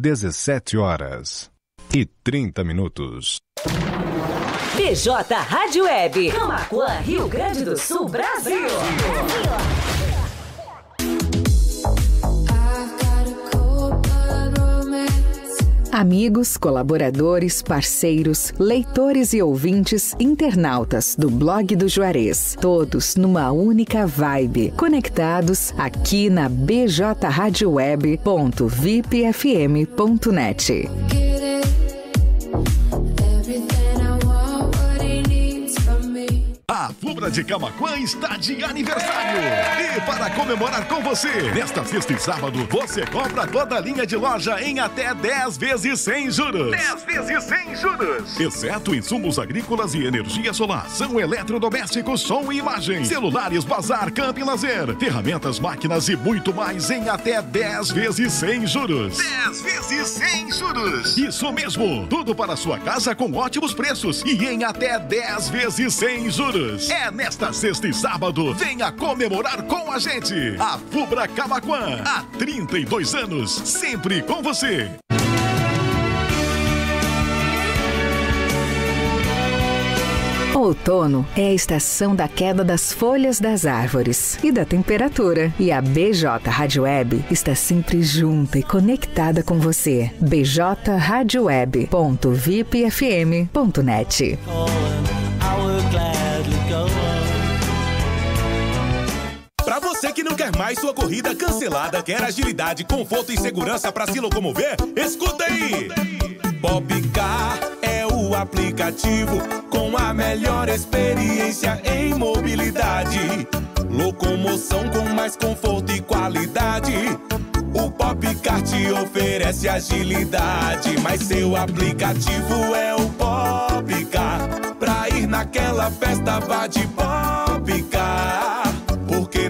17 horas e 30 minutos. PJ Rádio Web, Camacuã, Rio Grande do Sul, Brasil. Brasil. Amigos, colaboradores, parceiros, leitores e ouvintes, internautas do blog do Juarez, todos numa única vibe, conectados aqui na bjradioweb.vipfm.net. A Fubra de Camaquã está de aniversário. Para comemorar com você, nesta sexta e sábado, você compra toda a linha de loja em até 10 vezes sem juros. 10 vezes sem juros. Exceto insumos agrícolas e energia solar. São eletrodomésticos, som e imagem. Celulares, bazar, camping lazer. Ferramentas, máquinas e muito mais em até 10 vezes sem juros. 10 vezes sem juros. Isso mesmo. Tudo para sua casa com ótimos preços e em até 10 vezes sem juros. É nesta sexta e sábado. Venha comemorar com a gente. A Fubra Camaquã. Há 32 anos. Sempre com você. Outono é a estação da queda das folhas das árvores e da temperatura. E a BJ Rádio Web está sempre junta e conectada com você. bjradioweb.vipfm.net. Para você que não quer mais sua corrida cancelada, quer agilidade, conforto e segurança para se locomover, escuta aí! Popcar é o aplicativo com a melhor experiência em mobilidade. Locomoção com mais conforto e qualidade. O Popcar te oferece agilidade, mas seu aplicativo é o Popcar. Pra ir naquela festa, vá de Popcar.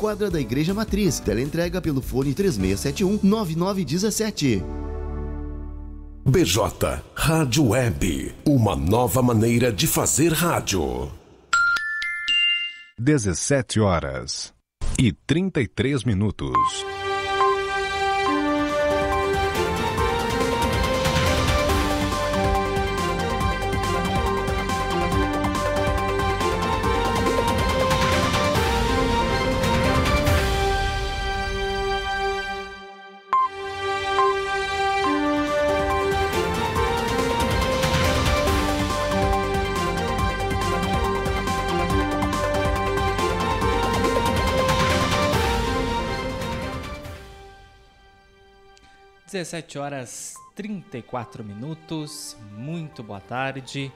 quadra da Igreja Matriz. Teleentrega pelo fone 3671 9917. BJ Rádio Web, uma nova maneira de fazer rádio. 17 horas e 33 minutos. Dezessete horas 34 minutos, muito boa tarde.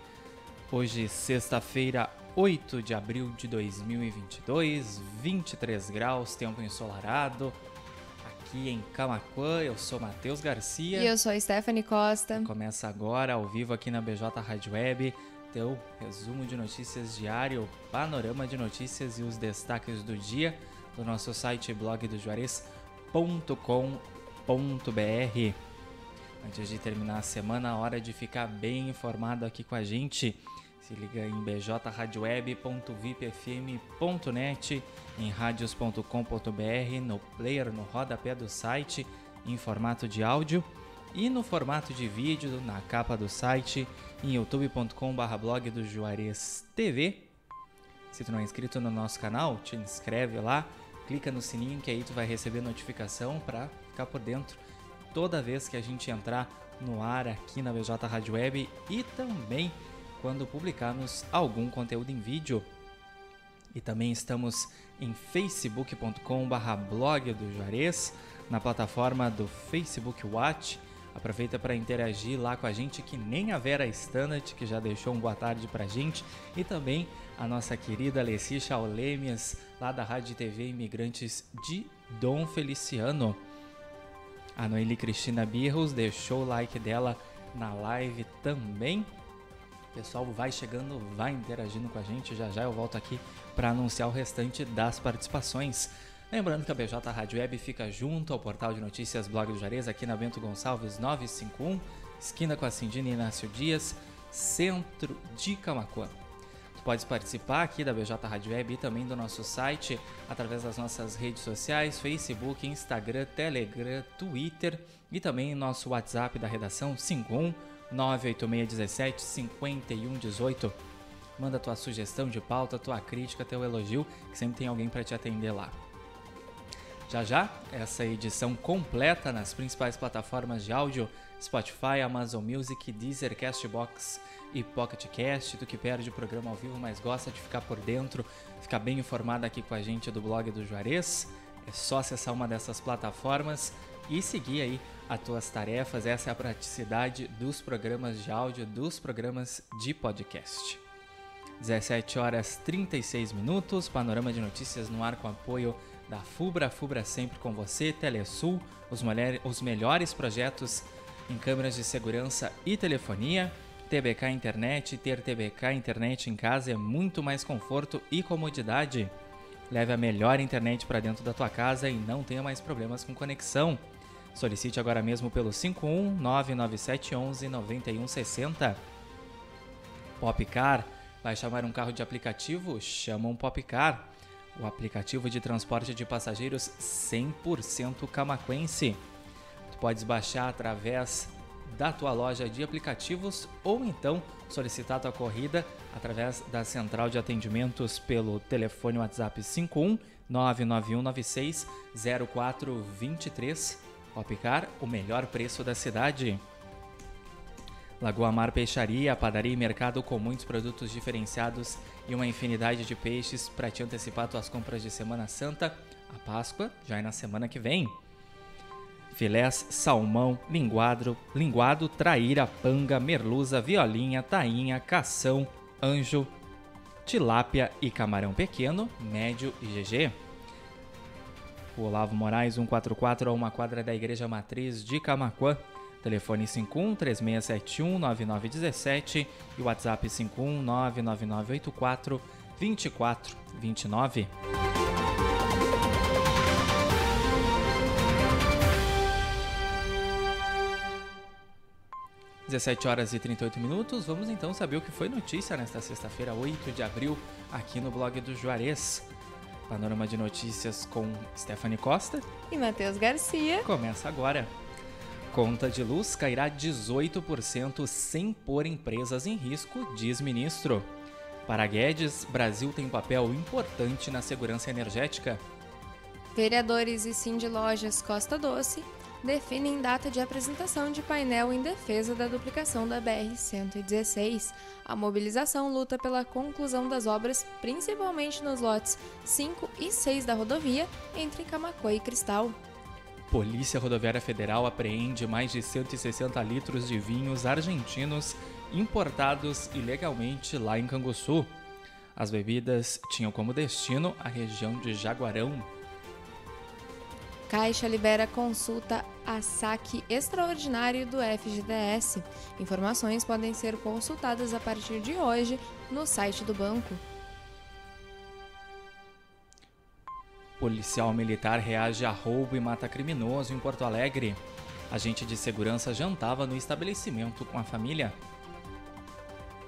Hoje, sexta-feira, 8 de abril de 2022, 23 graus, tempo ensolarado. Aqui em Camaquã, eu sou Matheus Garcia. E eu sou Stephanie Costa. Começa agora, ao vivo aqui na BJ Rádio Web, teu resumo de notícias diário, panorama de notícias e os destaques do dia do nosso site blogdojuarez.com.br. Antes de terminar a semana, hora de ficar bem informado aqui com a gente. Se liga em bjradioweb.vipfm.net, em radios.com.br, no player, no rodapé do site, em formato de áudio e no formato de vídeo, na capa do site, em youtube.com.br blog do Juarez TV. Se tu não é inscrito no nosso canal, te inscreve lá, clica no sininho que aí tu vai receber notificação para ficar por dentro toda vez que a gente entrar no ar aqui na BJ Rádio Web e também quando publicarmos algum conteúdo em vídeo. E também estamos em facebook.com/blog do Juarez, na plataforma do Facebook Watch. Aproveita para interagir lá com a gente, que nem a Vera Standard, que já deixou um boa tarde para a gente, e também a nossa querida Alessi Chaulemias, lá da Rádio TV Imigrantes de Dom Feliciano. A Noeli Cristina Birros deixou o like dela na live também. Pessoal, vai chegando, vai interagindo com a gente. Já já eu volto aqui para anunciar o restante das participações. Lembrando que a BJ Rádio Web fica junto ao portal de notícias Blog do Jarez, aqui na Bento Gonçalves 951, esquina com a Cindina Inácio Dias, centro de Camacuã. Podes participar aqui da BJ Rádio Web e também do nosso site através das nossas redes sociais, Facebook, Instagram, Telegram, Twitter e também nosso WhatsApp da redação 51 98617 5118. Manda tua sugestão de pauta, tua crítica, teu elogio, que sempre tem alguém para te atender lá. Já já, essa edição completa nas principais plataformas de áudio: Spotify, Amazon Music, Deezer, Castbox e Pocket Cast, tu que perde o programa ao vivo, mas gosta de ficar por dentro, ficar bem informado aqui com a gente do blog do Juarez, é só acessar uma dessas plataformas e seguir aí as tuas tarefas. Essa é a praticidade dos programas de áudio, dos programas de podcast. 17 horas 36 minutos, panorama de notícias no ar com apoio da FUBRA, FUBRA sempre com você, Telesul, os, os melhores projetos em câmeras de segurança e telefonia. TBK Internet. Ter TBK Internet em casa é muito mais conforto e comodidade. Leve a melhor internet para dentro da tua casa e não tenha mais problemas com conexão. Solicite agora mesmo pelo 51 99711 9160. Popcar. Vai chamar um carro de aplicativo? Chama um Popcar. O aplicativo de transporte de passageiros 100% camaquense. Tu podes baixar através da tua loja de aplicativos ou então solicitar tua corrida através da central de atendimentos pelo telefone WhatsApp 51 99196 0423. Opcar, o melhor preço da cidade. Lagoa Mar Peixaria, padaria e mercado com muitos produtos diferenciados e uma infinidade de peixes para te antecipar tuas compras de Semana Santa. A Páscoa já é na semana que vem filés, salmão, linguado, linguado, traíra, panga, merluza, violinha, tainha, cação, anjo, tilápia e camarão pequeno, médio e GG. O Olavo Moraes 144 a uma quadra da Igreja Matriz de Camacuã. Telefone 51 3671 9917 e WhatsApp 51 99984 2429. 17 horas e 38 minutos. Vamos então saber o que foi notícia nesta sexta-feira, 8 de abril, aqui no blog do Juarez. Panorama de notícias com Stephanie Costa e Matheus Garcia. Começa agora. Conta de luz cairá 18% sem pôr empresas em risco, diz ministro. Para Guedes, Brasil tem papel importante na segurança energética. Vereadores e Sim de Lojas Costa Doce definem data de apresentação de painel em defesa da duplicação da BR-116. A mobilização luta pela conclusão das obras, principalmente nos lotes 5 e 6 da rodovia, entre Camacuã e Cristal. Polícia Rodoviária Federal apreende mais de 160 litros de vinhos argentinos importados ilegalmente lá em Canguçu. As bebidas tinham como destino a região de Jaguarão. Caixa libera consulta a saque extraordinário do FGTS. Informações podem ser consultadas a partir de hoje no site do banco. Policial militar reage a roubo e mata criminoso em Porto Alegre. Agente de segurança jantava no estabelecimento com a família.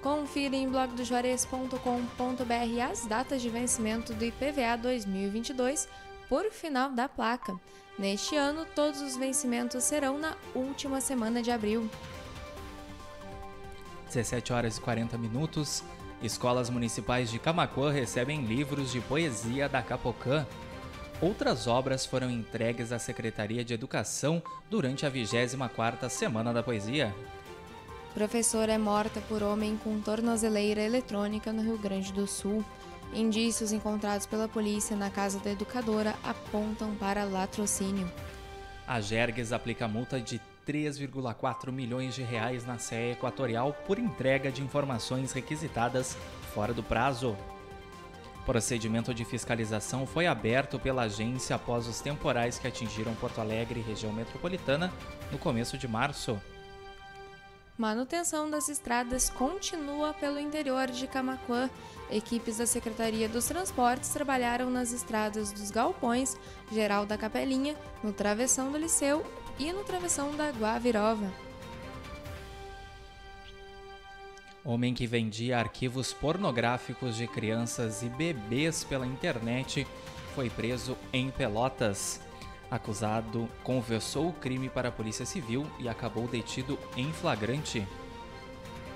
Confira em blogdojuarez.com.br as datas de vencimento do IPVA 2022 por final da placa. Neste ano, todos os vencimentos serão na última semana de abril. 17 horas e 40 minutos. Escolas municipais de Camacuã recebem livros de poesia da Capocã. Outras obras foram entregues à Secretaria de Educação durante a 24ª Semana da Poesia. Professora é morta por homem com tornozeleira eletrônica no Rio Grande do Sul. Indícios encontrados pela polícia na casa da educadora apontam para latrocínio. A Jergues aplica multa de 3,4 milhões de reais na CE Equatorial por entrega de informações requisitadas fora do prazo. Procedimento de fiscalização foi aberto pela agência após os temporais que atingiram Porto Alegre e região metropolitana no começo de março. Manutenção das estradas continua pelo interior de Camaquã. Equipes da Secretaria dos Transportes trabalharam nas estradas dos Galpões, Geral da Capelinha, no Travessão do Liceu e no Travessão da Guavirova. Homem que vendia arquivos pornográficos de crianças e bebês pela internet foi preso em Pelotas. Acusado confessou o crime para a Polícia Civil e acabou detido em flagrante.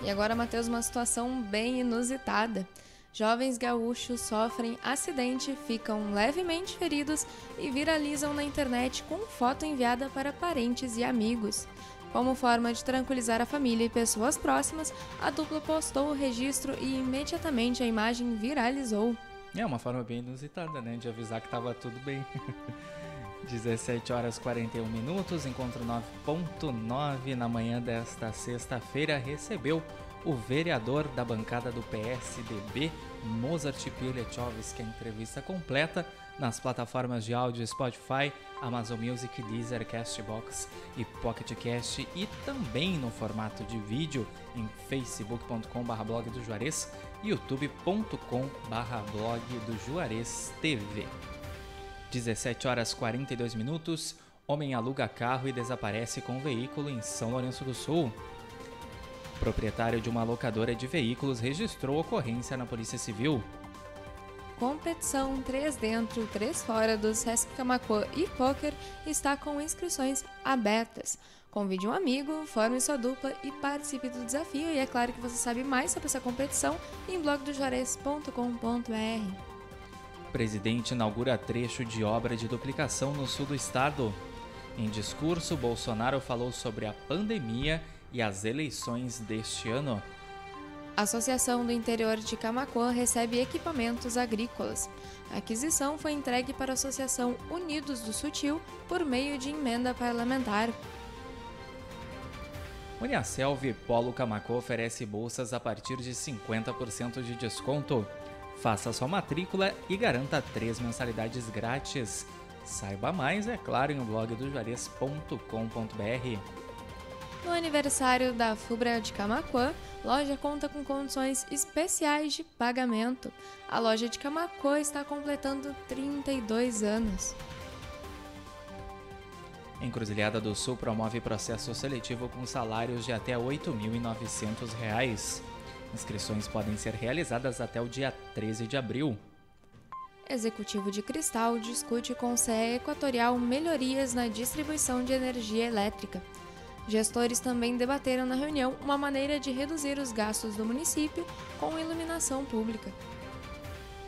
E agora, Matheus, uma situação bem inusitada. Jovens gaúchos sofrem acidente, ficam levemente feridos e viralizam na internet com foto enviada para parentes e amigos. Como forma de tranquilizar a família e pessoas próximas, a dupla postou o registro e imediatamente a imagem viralizou. É uma forma bem inusitada, né? De avisar que estava tudo bem. 17 horas 41 minutos, encontro 9.9 na manhã desta sexta-feira recebeu o vereador da bancada do PSDB, Mozart Pilechovski, a entrevista completa nas plataformas de áudio Spotify, Amazon Music, Deezer, Castbox e Pocket Cast e também no formato de vídeo em facebook.com.br blog do Juarez e youtube.com.br blog do Juarez TV. 17 horas 42 minutos, homem aluga carro e desaparece com veículo em São Lourenço do Sul. proprietário de uma locadora de veículos registrou ocorrência na Polícia Civil. Competição 3 dentro, 3 fora do Sesc Camacuã e Poker está com inscrições abertas. Convide um amigo, forme sua dupla e participe do desafio. E é claro que você sabe mais sobre essa competição em blogdojuarez.com.br. Presidente inaugura trecho de obra de duplicação no sul do estado. Em discurso, Bolsonaro falou sobre a pandemia e as eleições deste ano. A Associação do Interior de Camacuã recebe equipamentos agrícolas. A aquisição foi entregue para a Associação Unidos do Sutil por meio de emenda parlamentar. Uniaselv Polo Camacuã oferece bolsas a partir de 50% de desconto. Faça sua matrícula e garanta três mensalidades grátis. Saiba mais, é claro, em blog do juarez.com.br. No aniversário da Fubra de Camacuã, loja conta com condições especiais de pagamento. A loja de Camacuã está completando 32 anos. Encruzilhada do Sul promove processo seletivo com salários de até R$ 8.900. Inscrições podem ser realizadas até o dia 13 de abril. Executivo de Cristal discute com o CE Equatorial melhorias na distribuição de energia elétrica. Gestores também debateram na reunião uma maneira de reduzir os gastos do município com iluminação pública.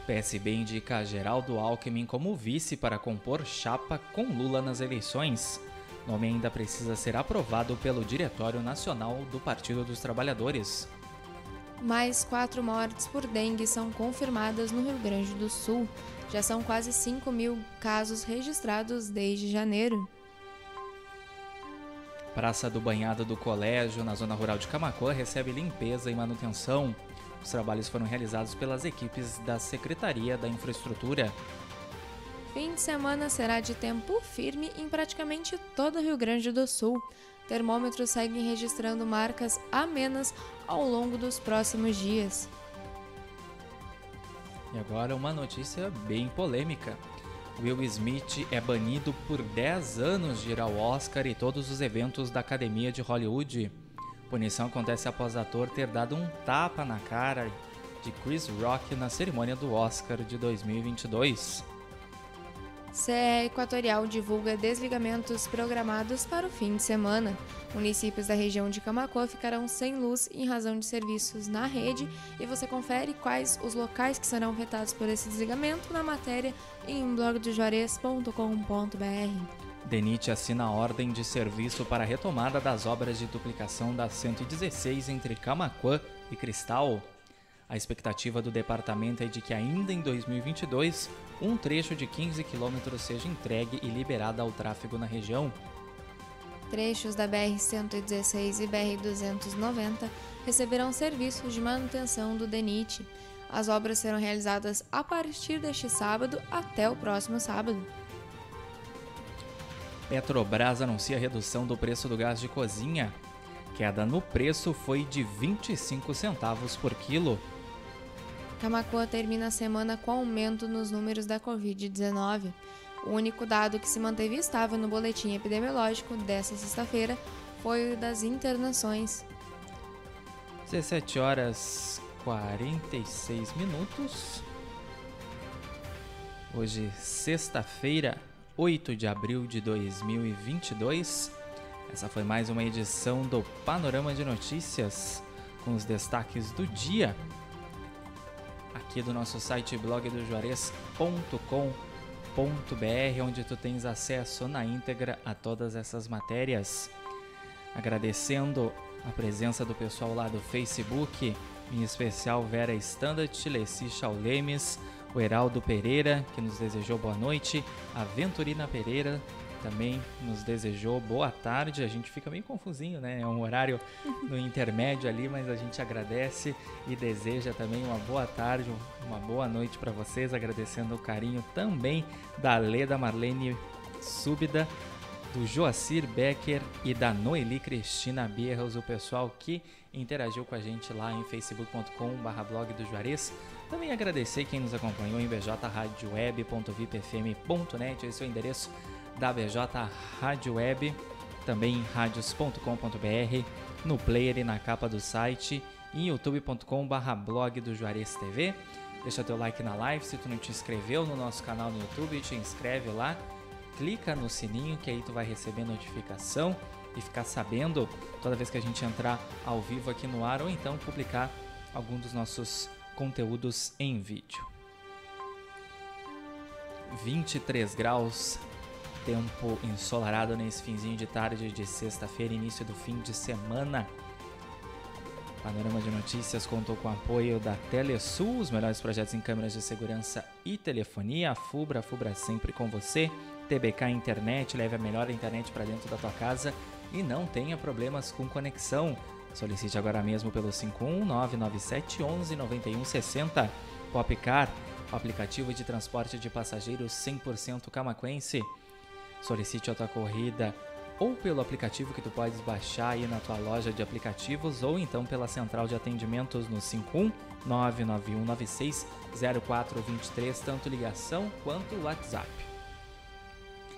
PSB indica Geraldo Alckmin como vice para compor chapa com Lula nas eleições. Nome ainda precisa ser aprovado pelo Diretório Nacional do Partido dos Trabalhadores. Mais quatro mortes por dengue são confirmadas no Rio Grande do Sul. Já são quase 5 mil casos registrados desde janeiro. Praça do Banhado do Colégio, na zona rural de Camacuã, recebe limpeza e manutenção. Os trabalhos foram realizados pelas equipes da Secretaria da Infraestrutura. Fim de semana será de tempo firme em praticamente todo o Rio Grande do Sul termômetros seguem registrando marcas amenas ao longo dos próximos dias. E agora uma notícia bem polêmica. Will Smith é banido por 10 anos de ir ao Oscar e todos os eventos da Academia de Hollywood. Punição acontece após o ator ter dado um tapa na cara de Chris Rock na cerimônia do Oscar de 2022. CE Equatorial divulga desligamentos programados para o fim de semana. Municípios da região de Camacoa ficarão sem luz em razão de serviços na rede e você confere quais os locais que serão afetados por esse desligamento na matéria em blogdojuarez.com.br. DENIT assina a ordem de serviço para a retomada das obras de duplicação da 116 entre Camacuã e Cristal. A expectativa do departamento é de que ainda em 2022, um trecho de 15 quilômetros seja entregue e liberado ao tráfego na região. Trechos da BR-116 e BR-290 receberão serviços de manutenção do DENIT. As obras serão realizadas a partir deste sábado até o próximo sábado. Petrobras anuncia redução do preço do gás de cozinha. Queda no preço foi de 25 centavos por quilo. Camacoa termina a semana com aumento nos números da Covid-19. O único dado que se manteve estável no boletim epidemiológico desta sexta-feira foi o das internações. 17 horas 46 minutos. Hoje, sexta-feira, 8 de abril de 2022. Essa foi mais uma edição do Panorama de Notícias com os destaques do dia aqui do nosso site blogdojuarez.com.br, onde tu tens acesso na íntegra a todas essas matérias. Agradecendo a presença do pessoal lá do Facebook, em especial Vera Standard, Leci Chaulemes, o Heraldo Pereira, que nos desejou boa noite, a Venturina Pereira, também nos desejou boa tarde. A gente fica meio confusinho, né? É um horário no intermédio ali, mas a gente agradece e deseja também uma boa tarde, uma boa noite para vocês, agradecendo o carinho também da Leda Marlene Súbida, do Joacir Becker e da Noeli Cristina Bierros, o pessoal que interagiu com a gente lá em facebook.com.br blog do Juarez. Também agradecer quem nos acompanhou em bjradioweb.vipfm.net, esse é o endereço BJ Rádio Web, também em radios.com.br, no player e na capa do site, em youtube.com.br blog do Juarez TV. Deixa teu like na live, se tu não te inscreveu no nosso canal no YouTube, te inscreve lá, clica no sininho que aí tu vai receber notificação e ficar sabendo toda vez que a gente entrar ao vivo aqui no ar ou então publicar algum dos nossos conteúdos em vídeo. 23 graus tempo ensolarado nesse finzinho de tarde de sexta-feira, início do fim de semana. Panorama de Notícias contou com o apoio da Telesul, os melhores projetos em câmeras de segurança e telefonia. A Fubra, a Fubra sempre com você. TBK Internet, leve a melhor internet para dentro da tua casa e não tenha problemas com conexão. Solicite agora mesmo pelo 51997119160. Popcar, aplicativo de transporte de passageiros 100% camaquense. Solicite a tua corrida ou pelo aplicativo que tu podes baixar aí na tua loja de aplicativos ou então pela central de atendimentos no 51 99196 0423, tanto ligação quanto WhatsApp.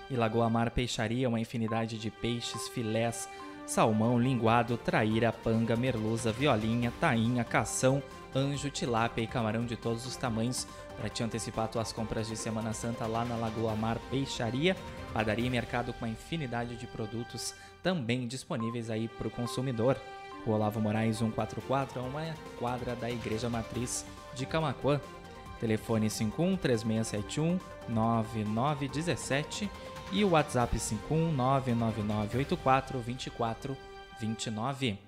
E Lagoa Mar Peixaria, uma infinidade de peixes, filés, salmão, linguado, traíra, panga, merluza, violinha, tainha, cação, anjo, tilápia e camarão de todos os tamanhos para te antecipar tuas compras de Semana Santa lá na Lagoa Mar Peixaria Padaria e mercado com uma infinidade de produtos também disponíveis aí para o consumidor. Rua Olavo Moraes 144 é uma quadra da Igreja Matriz de Camacuã. Telefone 51 3671 9917 e o WhatsApp 51 99984 2429.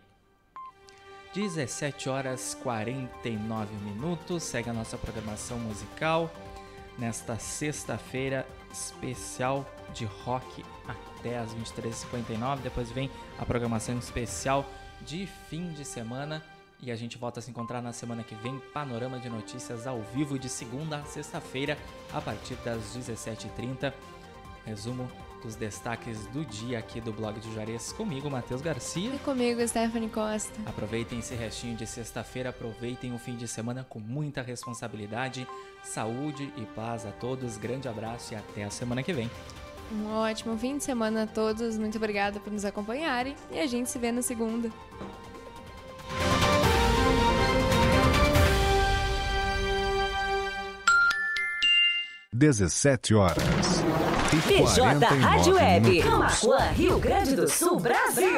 17 horas 49 minutos. Segue a nossa programação musical nesta sexta-feira especial de rock até as 23h59. Depois vem a programação especial de fim de semana. E a gente volta a se encontrar na semana que vem. Panorama de notícias ao vivo de segunda a sexta-feira, a partir das 17h30. Resumo dos destaques do dia aqui do blog de Juarez comigo, Matheus Garcia. E comigo, Stephanie Costa. Aproveitem esse restinho de sexta-feira, aproveitem o fim de semana com muita responsabilidade, saúde e paz a todos. Grande abraço e até a semana que vem. Um ótimo fim de semana a todos. Muito obrigada por nos acompanharem e a gente se vê na segunda. 17 horas. E PJ 49 Rádio Web. Camacuã, Rio Grande do Sul, Brasil.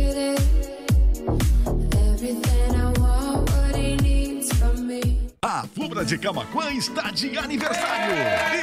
De Camaquã está de aniversário.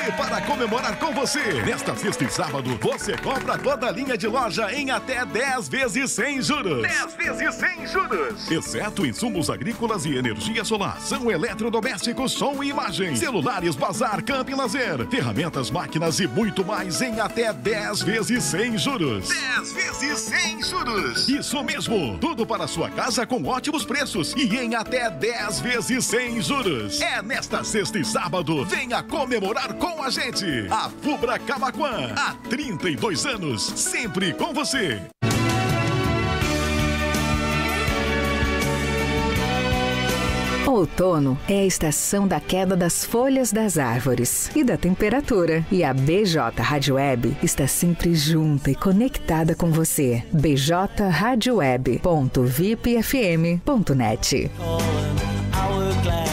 E para comemorar com você, nesta sexta e sábado, você compra toda a linha de loja em até 10 vezes sem juros. 10 vezes sem juros. Exceto insumos agrícolas e energia solar. São eletrodomésticos, som e imagem. Celulares, bazar, camp e lazer. Ferramentas, máquinas e muito mais em até 10 vezes sem juros. 10 vezes sem juros. Isso mesmo! Tudo para sua casa com ótimos preços e em até 10 vezes sem juros. É nesta sexta e sábado. Venha comemorar com a gente. A Fubra Camaquã. Há 32 anos. Sempre com você. Outono é a estação da queda das folhas das árvores e da temperatura. E a BJ Rádio Web está sempre junta e conectada com você. bjradioweb.vipfm.net. Pra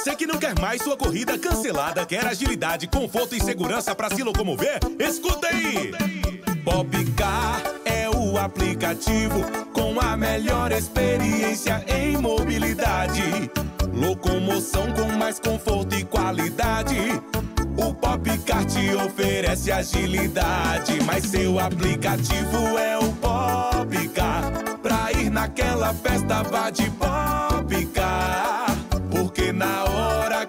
você que não quer mais sua corrida cancelada, quer agilidade, conforto e segurança pra se locomover, escuta aí! Popcar é o aplicativo com a melhor experiência em mobilidade. Locomoção com mais conforto e qualidade. O Popcar te oferece agilidade, mas seu aplicativo é o Popcar. Pra ir naquela festa, vá de Popcar.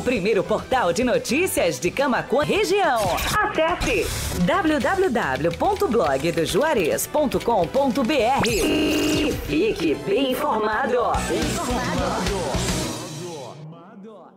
O primeiro portal de notícias de Camacuã região. Acesse www.blogdojuarez.com.br e fique bem informado.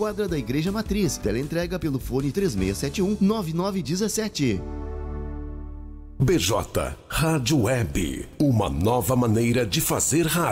quadra da Igreja Matriz. Teleentrega pelo fone 3671 9917. BJ Rádio Web, uma nova maneira de fazer rádio.